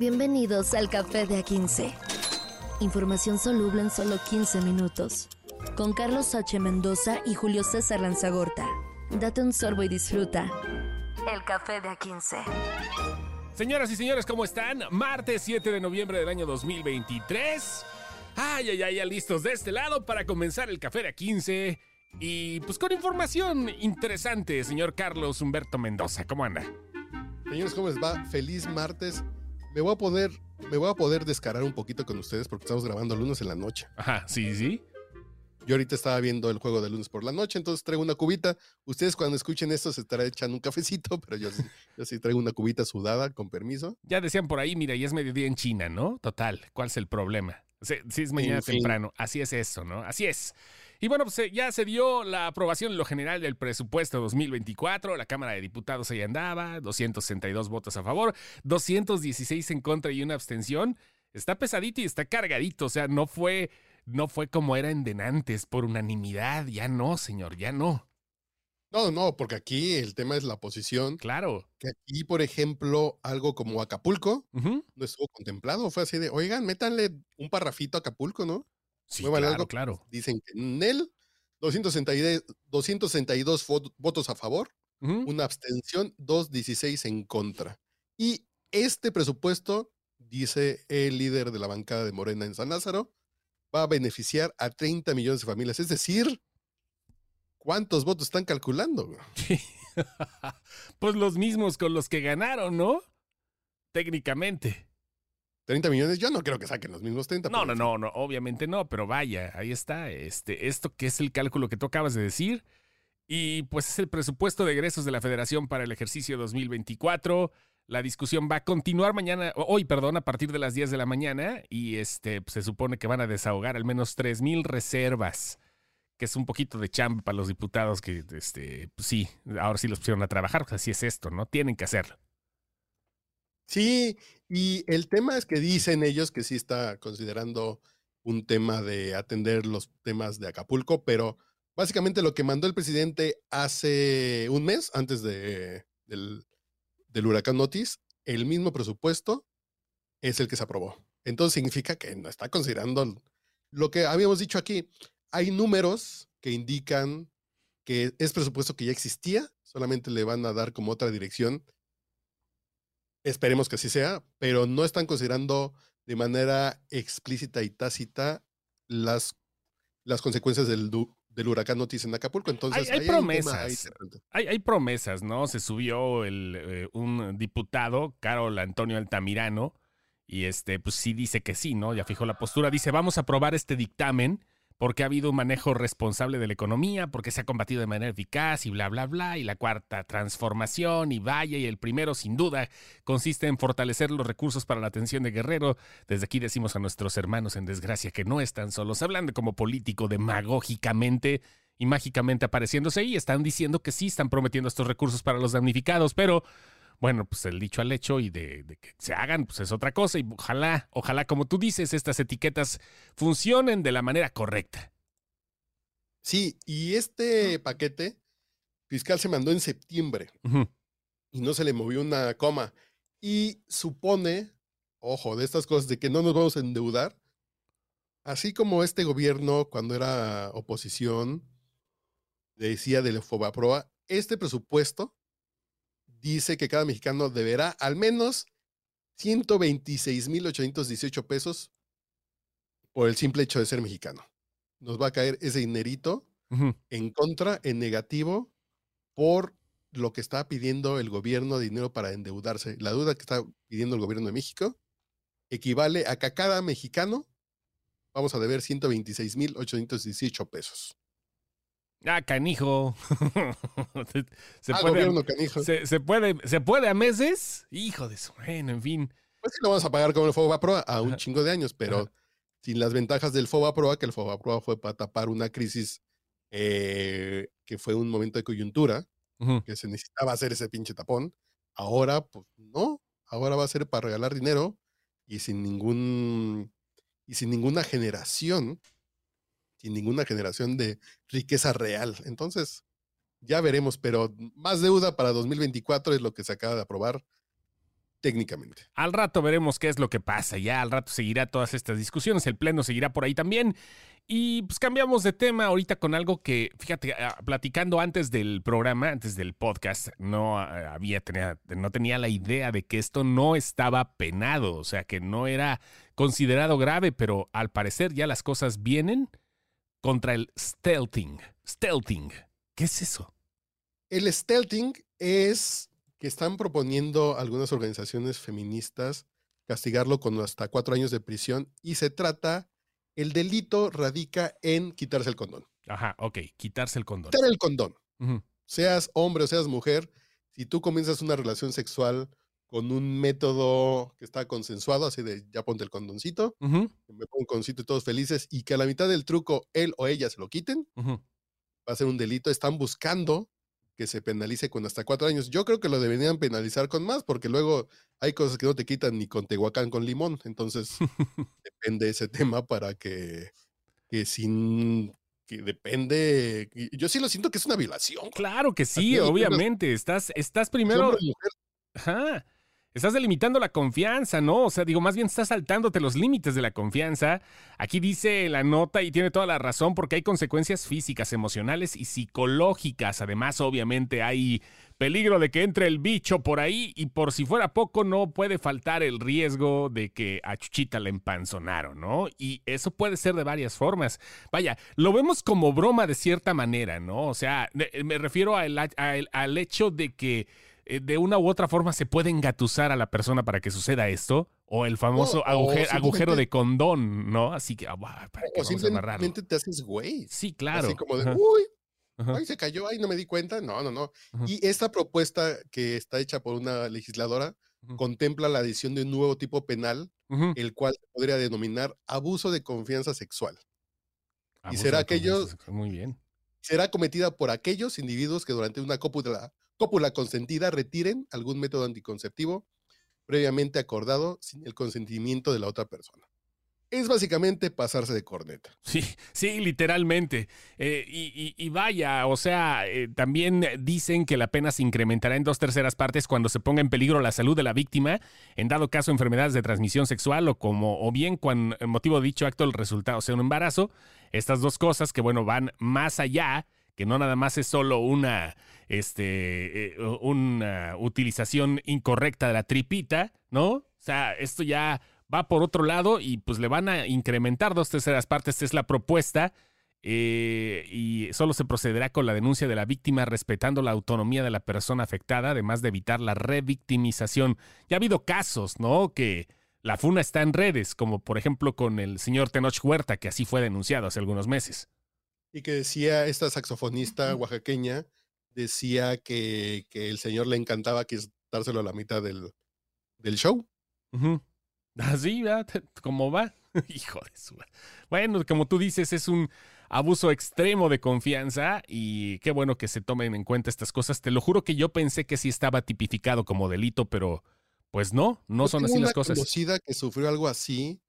Bienvenidos al Café de A15. Información soluble en solo 15 minutos. Con Carlos H. Mendoza y Julio César Lanzagorta. Date un sorbo y disfruta. El Café de A15. Señoras y señores, ¿cómo están? Martes 7 de noviembre del año 2023. Ay, ay, ay, ya listos de este lado para comenzar el Café de A15. Y pues con información interesante, señor Carlos Humberto Mendoza. ¿Cómo anda? Señores, ¿cómo les va? Feliz martes. Me voy a poder, me voy a poder descarar un poquito con ustedes porque estamos grabando lunes en la noche. Ajá, sí, sí. Yo ahorita estaba viendo el juego de lunes por la noche, entonces traigo una cubita. Ustedes cuando escuchen esto se estará echando un cafecito, pero yo sí, yo sí traigo una cubita sudada, con permiso. Ya decían por ahí, mira, ya es mediodía en China, ¿no? Total, ¿cuál es el problema? Sí, sí es mañana En fin. temprano, así es eso, ¿no? Así es. Y bueno, pues eh, ya se dio la aprobación en lo general del presupuesto 2024. La Cámara de Diputados ahí andaba, 262 votos a favor, 216 en contra y una abstención. Está pesadito y está cargadito, o sea, no fue, no fue como era en denantes por unanimidad. Ya no, señor, ya no. No, no, porque aquí el tema es la posición. Claro. Que aquí, por ejemplo, algo como Acapulco no estuvo contemplado. Fue así de, oigan, métanle un parrafito a Acapulco, ¿no? Sí, claro, algo. claro. Dicen que en él, 262, 262 vo- votos a favor, una abstención, 216 en contra. Y este presupuesto, dice el líder de la bancada de Morena en San Lázaro, va a beneficiar a 30 millones de familias. Es decir, ¿cuántos votos están calculando? pues los mismos con los que ganaron, ¿no? Técnicamente. 30 millones, yo no creo que saquen los mismos 30. No, no, no, no, obviamente no, pero vaya, ahí está. Este, esto que es el cálculo que tú acabas de decir. Y pues es el presupuesto de egresos de la Federación para el ejercicio 2024. La discusión va a continuar mañana, hoy, perdón, a partir de las 10 de la mañana. Y este, pues, se supone que van a desahogar al menos 3 mil reservas, que es un poquito de chamba para los diputados que, este, pues sí, ahora sí los pusieron a trabajar, pues así es esto, ¿no? Tienen que hacerlo. Sí, y el tema es que dicen ellos que sí está considerando un tema de atender los temas de Acapulco, pero básicamente lo que mandó el presidente hace un mes, antes de, del, del huracán Otis, el mismo presupuesto es el que se aprobó. Entonces significa que no está considerando lo que habíamos dicho aquí. Hay números que indican que es presupuesto que ya existía, solamente le van a dar como otra dirección Esperemos que así sea, pero no están considerando de manera explícita y tácita las, las consecuencias del, del huracán Otis en Acapulco. Entonces, hay ahí promesas. Hay, hay promesas, ¿no? Se subió el, eh, un diputado, Carol Antonio Altamirano, y este, pues sí dice que sí, ¿no? Ya fijó la postura. Dice, vamos a aprobar este dictamen porque ha habido un manejo responsable de la economía, porque se ha combatido de manera eficaz y bla, bla, bla. Y la cuarta, transformación y vaya. Y el primero, sin duda, consiste en fortalecer los recursos para la atención de Guerrero. Desde aquí decimos a nuestros hermanos en desgracia que no están solos, hablando como político demagógicamente y mágicamente apareciéndose y están diciendo que sí están prometiendo estos recursos para los damnificados, pero bueno, pues el dicho al hecho y de, de que se hagan, pues es otra cosa y ojalá, ojalá, como tú dices, estas etiquetas funcionen de la manera correcta. Sí, y este paquete fiscal se mandó en septiembre y no se le movió una coma. Y supone, ojo, de estas cosas de que no nos vamos a endeudar, así como este gobierno cuando era oposición decía del Fobaproa, este presupuesto dice que cada mexicano deberá al menos 126.818 pesos por el simple hecho de ser mexicano. Nos va a caer ese dinerito en contra, en negativo, por lo que está pidiendo el gobierno de dinero para endeudarse. La deuda que está pidiendo el gobierno de México equivale a que a cada mexicano vamos a deber 126.818 pesos. Ah, canijo. se, Ah, puede, gobierno canijo. se, se puede, se puede a meses. Hijo de su, bueno, en fin. Pues sí lo vamos a pagar como el FOBAPROA a un chingo de años, pero Ajá. sin las ventajas del FOBAPROA, que el FOBAPROA fue para tapar una crisis eh, que fue un momento de coyuntura, que se necesitaba hacer ese pinche tapón. Ahora, pues no, ahora va a ser para regalar dinero y sin ningún y sin ninguna generación, sin ninguna generación de riqueza real. Entonces, ya veremos, pero más deuda para 2024 es lo que se acaba de aprobar técnicamente. Al rato veremos qué es lo que pasa, ya al rato seguirá todas estas discusiones, el pleno seguirá por ahí también. Y pues cambiamos de tema ahorita con algo que, fíjate, ah, platicando antes del programa, antes del podcast, no ah, había tenía, no tenía la idea de que esto no estaba penado, o sea, que no era considerado grave, pero al parecer ya las cosas vienen contra el stealthing. Stealthing, ¿qué es eso? El stealthing es que están proponiendo algunas organizaciones feministas castigarlo con hasta cuatro años de prisión y se trata, el delito radica en quitarse el condón. Ajá, ok, quitarse el condón. Quitar el condón. Seas hombre o seas mujer, si tú comienzas una relación sexual con un método que está consensuado, así de ya ponte el condoncito, me pongo un condoncito y todos felices, y que a la mitad del truco él o ella se lo quiten, va a ser un delito. Están buscando que se penalice con hasta cuatro años. Yo creo que lo deberían penalizar con más, porque luego hay cosas que no te quitan ni con Tehuacán con limón. Entonces, depende ese tema para que, que sin que depende. Yo sí lo siento que es una violación. Claro que sí, obviamente. Estás, estás primero. Ajá estás delimitando la confianza, ¿no? O sea, digo, más bien estás saltándote los límites de la confianza. Aquí dice la nota y tiene toda la razón porque hay consecuencias físicas, emocionales y psicológicas. Además, obviamente hay peligro de que entre el bicho por ahí y por si fuera poco no puede faltar el riesgo de que a Chuchita le empanzonaron, ¿no? Y eso puede ser de varias formas. Vaya, lo vemos como broma de cierta manera, ¿no? O sea, me refiero al, al hecho de que de una u otra forma se puede engatusar a la persona para que suceda esto, o el famoso agujero, de condón, ¿no? Así que, ah, para que o simplemente te haces güey. Sí, claro. Así como de, uy, ay, se cayó, ay, no me di cuenta. No, no, no. Y esta propuesta que está hecha por una legisladora contempla la adición de un nuevo tipo penal, el cual se podría denominar abuso de confianza sexual. y será aquellos. Muy bien. Será cometida por aquellos individuos que durante una cópula cópula consentida retiren algún método anticonceptivo previamente acordado sin el consentimiento de la otra persona. Es básicamente pasarse de corneta. Sí, sí, literalmente. Eh, y, vaya, o sea, eh, también dicen que la pena se incrementará en dos terceras partes cuando se ponga en peligro la salud de la víctima, en dado caso enfermedades de transmisión sexual o como, o bien el motivo de dicho acto el resultado sea un embarazo. Estas dos cosas que, bueno, van más allá, que no nada más es solo una este, eh, una utilización incorrecta de la tripita, ¿no? O sea, esto ya va por otro lado y pues le van a incrementar dos terceras partes, esta es la propuesta. Eh, y solo se procederá con la denuncia de la víctima respetando la autonomía de la persona afectada, además de evitar la revictimización. Ya ha habido casos, ¿no? Que la funa está en redes, como por ejemplo con el señor Tenoch Huerta, que así fue denunciado hace algunos meses. Y que decía esta saxofonista oaxaqueña decía que, el señor le encantaba quitárselo a la mitad del, del show. Así, ¿verdad? ¿Cómo va? Hijo de su. Bueno, como tú dices, es un abuso extremo de confianza y qué bueno que se tomen en cuenta estas cosas. Te lo juro que yo pensé que sí estaba tipificado como delito, pero pues no, no son así las cosas. conocida que sufrió algo así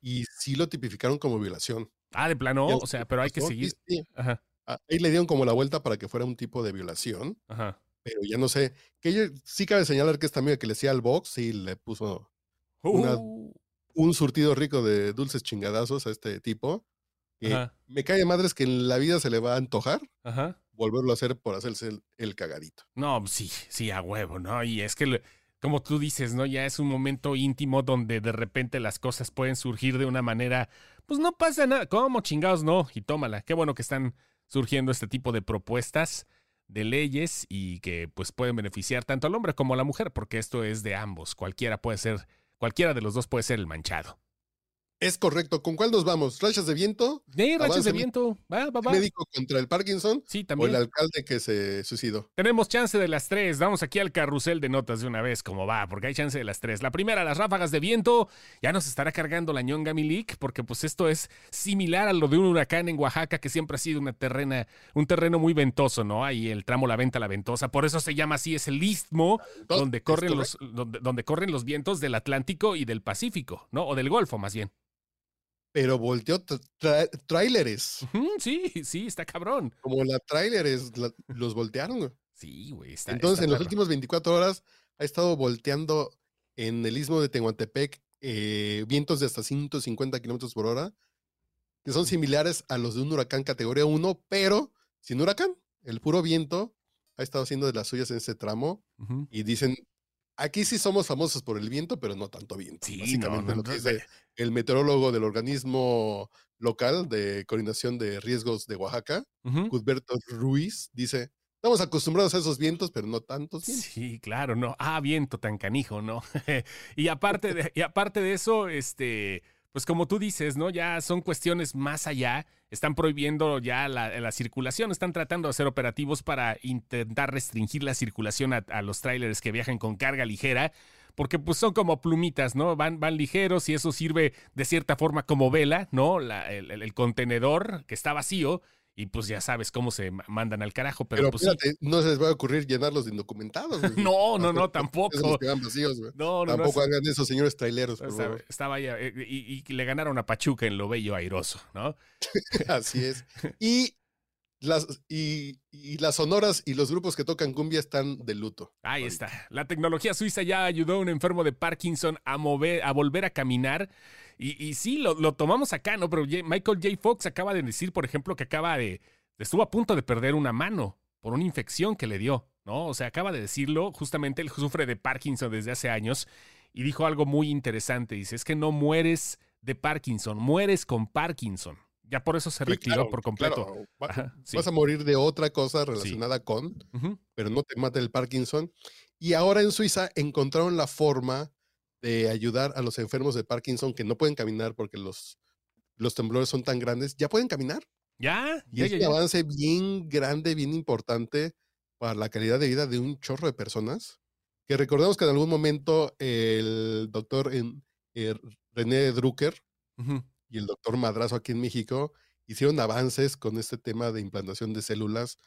y sí lo tipificaron como violación. Ah, de plano, o sea, pero hay que seguir. Ajá. Ah, ahí le dieron como la vuelta para que fuera un tipo de violación. Ajá. Pero ya no sé. Que ella, sí cabe señalar que esta amiga que le hacía al box, sí le puso uh. un surtido rico de dulces chingadazos a este tipo. me cae de madres que en la vida se le va a antojar volverlo a hacer por hacerse el, cagadito. No, sí, sí, a huevo, ¿no? Y es que, como tú dices, ¿no? Ya es un momento íntimo donde de repente las cosas pueden surgir de una manera, pues no pasa nada. ¿Cómo chingados no? Y tómala. Qué bueno que están surgiendo este tipo de propuestas de leyes y que pues pueden beneficiar tanto al hombre como a la mujer, porque esto es de ambos. Cualquiera puede ser, cualquiera de los dos puede ser el manchado. Es correcto. ¿Con cuál nos vamos? ¿Rachas de viento? Sí, rachas de viento. Va, va, va. ¿Médico contra el Parkinson? Sí, también. ¿O el alcalde que se suicidó? Tenemos chance de las tres. Vamos aquí al carrusel de notas de una vez, como va, porque hay chance de las tres. La primera, las ráfagas de viento. Ya nos estará cargando la ñonga Milik, porque pues esto es similar a lo de un huracán en Oaxaca, que siempre ha sido una terrena, un terreno muy ventoso, ¿no? Ahí el tramo La Venta, La Ventosa. Por eso se llama así, es el istmo donde corren, los, donde, donde corren los vientos del Atlántico y del Pacífico, ¿no? O del Golfo, más bien pero volteó tráileres. Sí, sí, está cabrón. Como la tráileres los voltearon. Sí, güey. Está, Entonces, en las últimas 24 horas ha estado volteando en el istmo de Tehuantepec eh, vientos de hasta 150 kilómetros por hora, que son similares a los de un huracán categoría 1, pero sin huracán. El puro viento ha estado haciendo de las suyas en ese tramo y dicen, aquí sí somos famosos por el viento, pero no tanto viento. Sí, Básicamente no, no, lo que no, dice el meteorólogo del organismo local de coordinación de riesgos de Oaxaca. Cudberto Ruiz, dice, estamos acostumbrados a esos vientos, pero no tantos vientos. Sí, claro, no. Ah, viento tan canijo, ¿no? y aparte de, y aparte de eso, este, pues como tú dices, ¿no? Ya son cuestiones más allá. Están prohibiendo ya la, la circulación, están tratando de hacer operativos para intentar restringir la circulación a, los trailers que viajan con carga ligera. Porque pues son como plumitas, ¿no? Van, van ligeros y eso sirve de cierta forma como vela, ¿no? El- el contenedor que está vacío y pues ya sabes cómo se ma- mandan al carajo. Pero, Pero, pues sí. no se les va a ocurrir llenarlos de indocumentados. güey. No, no, no, Esos tampoco. que van vacíos, güey. No, no, no. Tampoco hagan eso, señores traileros, O sea, estaba ahí, eh, y, y le ganaron a Pachuca en lo bello airoso, ¿no? Así es. Y las, y, y las sonoras y los grupos que tocan cumbia están de luto. Ahí está. La tecnología suiza ya ayudó a un enfermo de Parkinson a mover, a volver a caminar. Y, y sí, lo, lo tomamos acá, ¿no? Pero Michael J. Fox acaba de decir, por ejemplo, que acaba de. estuvo a punto de perder una mano por una infección que le dio, ¿no? O sea, acaba de decirlo. Justamente él sufre de Parkinson desde hace años y dijo algo muy interesante. Dice: Es que no mueres de Parkinson, mueres con Parkinson. Ya por eso se Sí, retiró claro, por completo. claro. Va- Ajá, sí. Vas a morir de otra cosa relacionada con, pero no te mata el Parkinson. Y ahora en Suiza encontraron la forma de ayudar a los enfermos de Parkinson que no pueden caminar porque los, los temblores son tan grandes. Ya pueden caminar. Ya, Y ya, es ya, un ya. avance bien grande, bien importante para la calidad de vida de un chorro de personas. Que recordemos que en algún momento el doctor en- eh, René Drucker. Y el doctor Madrazo aquí en México hicieron avances con este tema de implantación de células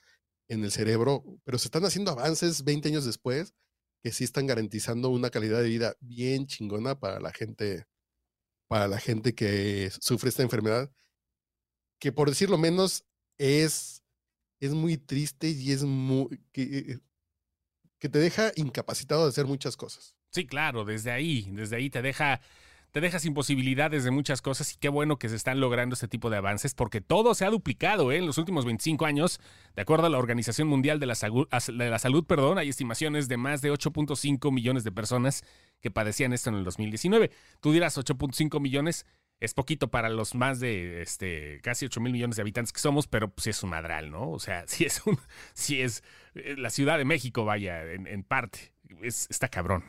en el cerebro, pero se están haciendo avances 20 años después que sí están garantizando una calidad de vida bien chingona para la gente, para la gente que sufre esta enfermedad, que por decirlo menos es, es muy triste y es muy, que, que te deja incapacitado de hacer muchas cosas. Sí, claro, desde ahí, desde ahí te deja, te deja sin posibilidades de muchas cosas y qué bueno que se están logrando este tipo de avances porque todo se ha duplicado ¿eh? en los últimos 25 años. De acuerdo a la Organización Mundial de la, Salud, perdón, hay estimaciones de más de 8.5 millones de personas que padecían esto en el 2019. Tú dirás 8.5 millones. Es poquito para los más de este, casi 8 mil millones de habitantes que somos, pero pues sí es un madral, ¿no? O sea, sí es un, sí es eh, la Ciudad de México, vaya, en, en parte. Es, está cabrón.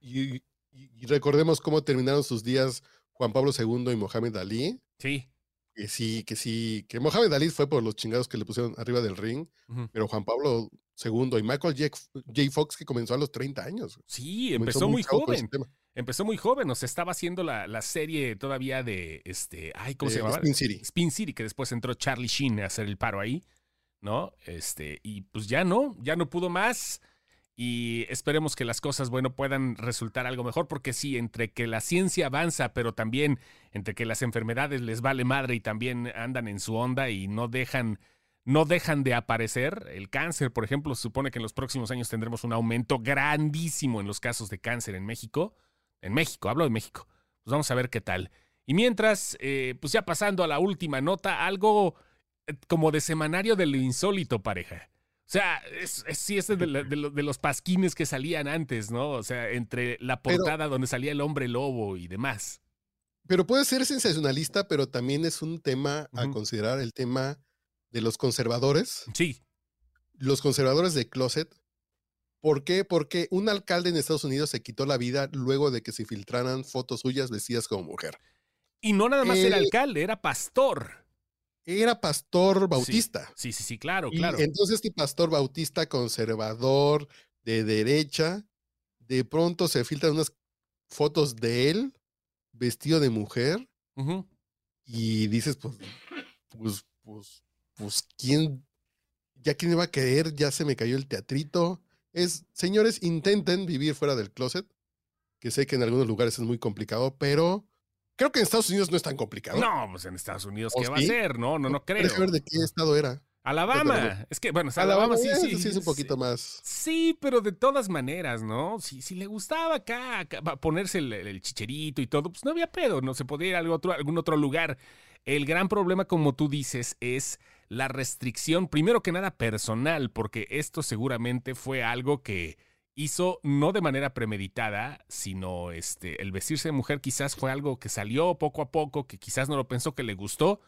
Y, y- recordemos cómo terminaron sus días Juan Pablo II y Mohamed Ali. Sí. Que sí, que sí, que Mohamed Ali fue por los chingados que le pusieron arriba del ring, pero Juan Pablo II y Michael J. J. Fox que comenzó a los 30 años. Sí, Comenzó empezó muy joven. Empezó muy joven. O sea, estaba haciendo la, la serie todavía de este. Ay, ¿cómo se llamaba? Spin City. Spin City, que después entró Charlie Sheen a hacer el paro ahí, ¿no? Este, y pues ya no, ya no pudo más. Y esperemos que las cosas, bueno, puedan resultar algo mejor, porque sí, entre que la ciencia avanza, pero también entre que las enfermedades les vale madre y también andan en su onda y no dejan, no dejan de aparecer. El cáncer, por ejemplo, se supone que en los próximos años tendremos un aumento grandísimo en los casos de cáncer en México. En México, hablo de México. Pues vamos a ver qué tal. Y mientras, eh, pues ya pasando a la última nota, algo eh, como de semanario de lo insólito, pareja. O sea, es, es- sí, es de, la- de lo- de los pasquines que salían antes, ¿no? O sea, entre la Pero- portada donde salía el hombre lobo y demás. Pero puede ser sensacionalista, pero también es un tema a considerar, el tema de los conservadores, Sí, los conservadores de closet. ¿Por qué? Porque un alcalde en Estados Unidos se quitó la vida luego de que se filtraran fotos suyas vestidas como mujer. y no nada más era El- alcalde, era pastor. Era pastor bautista. Sí, sí, sí, claro, Y claro. entonces este pastor bautista conservador de derecha, de pronto se filtran unas fotos de él vestido de mujer y dices, pues, pues, pues, pues, ¿quién? ¿Ya quién va a querer? Ya se me cayó el teatrito. Es, señores, intenten vivir fuera del closet, que sé que en algunos lugares es muy complicado, pero creo que en Estados Unidos no es tan complicado. No, pues en Estados Unidos, ¿O ¿qué va a ser? No, no, no creo. Ver de qué estado era. Alabama. Es que, bueno, Alabama, sí, sí, sí, es un poquito más. Sí, pero de todas maneras, ¿no? Si, si le gustaba acá, ponerse el, chicherito y todo, pues no había pedo, no se podía ir a algún otro, algún otro lugar. El gran problema, como tú dices, es la restricción, primero que nada personal, porque esto seguramente fue algo que hizo no de manera premeditada, sino este, el vestirse de mujer quizás fue algo que salió poco a poco, que quizás no lo pensó, que le gustó,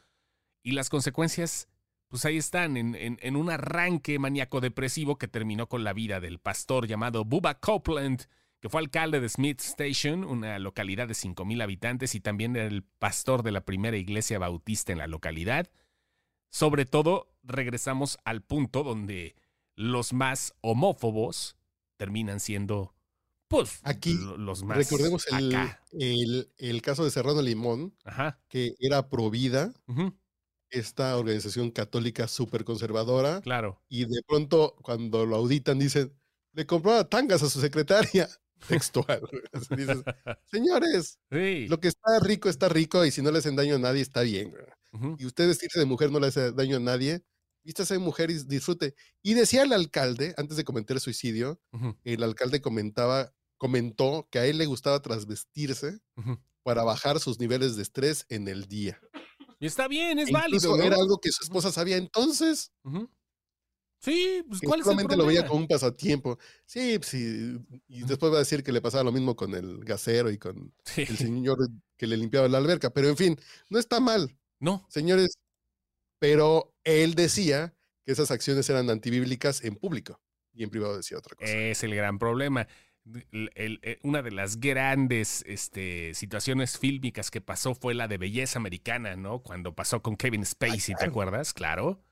y las consecuencias pues ahí están, en, un arranque maníaco-depresivo que terminó con la vida del pastor llamado Bubba Copeland, que fue alcalde de Smith Station, una localidad de 5.000 habitantes, y también el pastor de la primera iglesia bautista en la localidad. Sobre todo, regresamos al punto donde los más homófobos terminan siendo, pues, Aquí, los más. Recordemos el, el, caso de Serrano Limón, que era pro vida esta organización católica súper conservadora. Claro. Y de pronto, cuando lo auditan, dicen, le compró tangas a su secretaria. Textual. señores, lo que está rico está rico y si no le hacen daño a nadie está bien. Y usted vestirse de mujer no le hace daño a nadie. Vístase de mujer y disfrute. Y decía el alcalde, antes de cometer el suicidio, el alcalde comentaba, comentó que a él le gustaba trasvestirse para bajar sus niveles de estrés en el día. Y está bien, es válido. Era algo que su esposa sabía entonces. Sí, pues ¿cuál es el problema? lo veía como un pasatiempo. Sí, pues, sí, y después va a decir que le pasaba lo mismo con el gasero y con el señor que le limpiaba la alberca. Pero en fin, no está mal. No. Señores, pero él decía que esas acciones eran antibíblicas en público y en privado decía otra cosa. Es el gran problema. Eh, una de las grandes este, situaciones fílmicas que pasó fue la de belleza americana, ¿no? Cuando pasó con Kevin Spacey, ¿te acuerdas? Claro.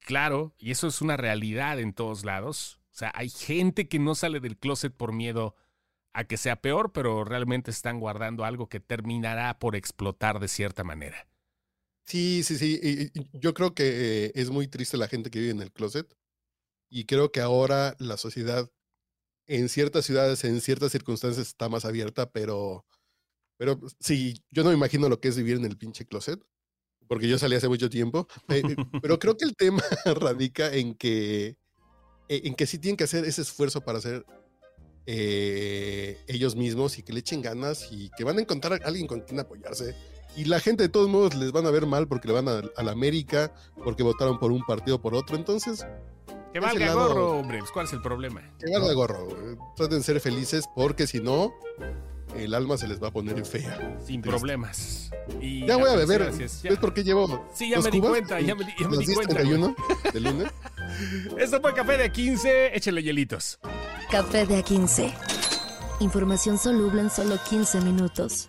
Claro, y eso es una realidad en todos lados. O sea, hay gente que no sale del closet por miedo a que sea peor, pero realmente están guardando algo que terminará por explotar de cierta manera. Sí, sí, sí. yo creo que eh, es muy triste la gente que vive en el closet. Y creo que ahora la sociedad en ciertas ciudades, en ciertas circunstancias está más abierta, pero, pero sí, yo no me imagino lo que es vivir en el pinche closet, porque yo salí hace mucho tiempo, pero creo que el tema radica en que, e, en que sí tienen que hacer ese esfuerzo para ser eh, ellos mismos y que le echen ganas y que van a encontrar a alguien con quien apoyarse. Y la gente de todos modos les van a ver mal porque le van a, a la América, porque votaron por un partido o por otro. Entonces, que valga gorro, hombre. Pues, ¿Cuál es el problema? Que valga gorro. Traten de ser felices porque si no, el alma se les va a poner fea. Sin problemas. ya voy a beber. ¿Ves por qué llevo? Sí, ya me di cuenta. Ya me, di cuenta. de lunes. Esto fue Café de A15. Échale hielitos. Café de A15. Información soluble en solo 15 minutos.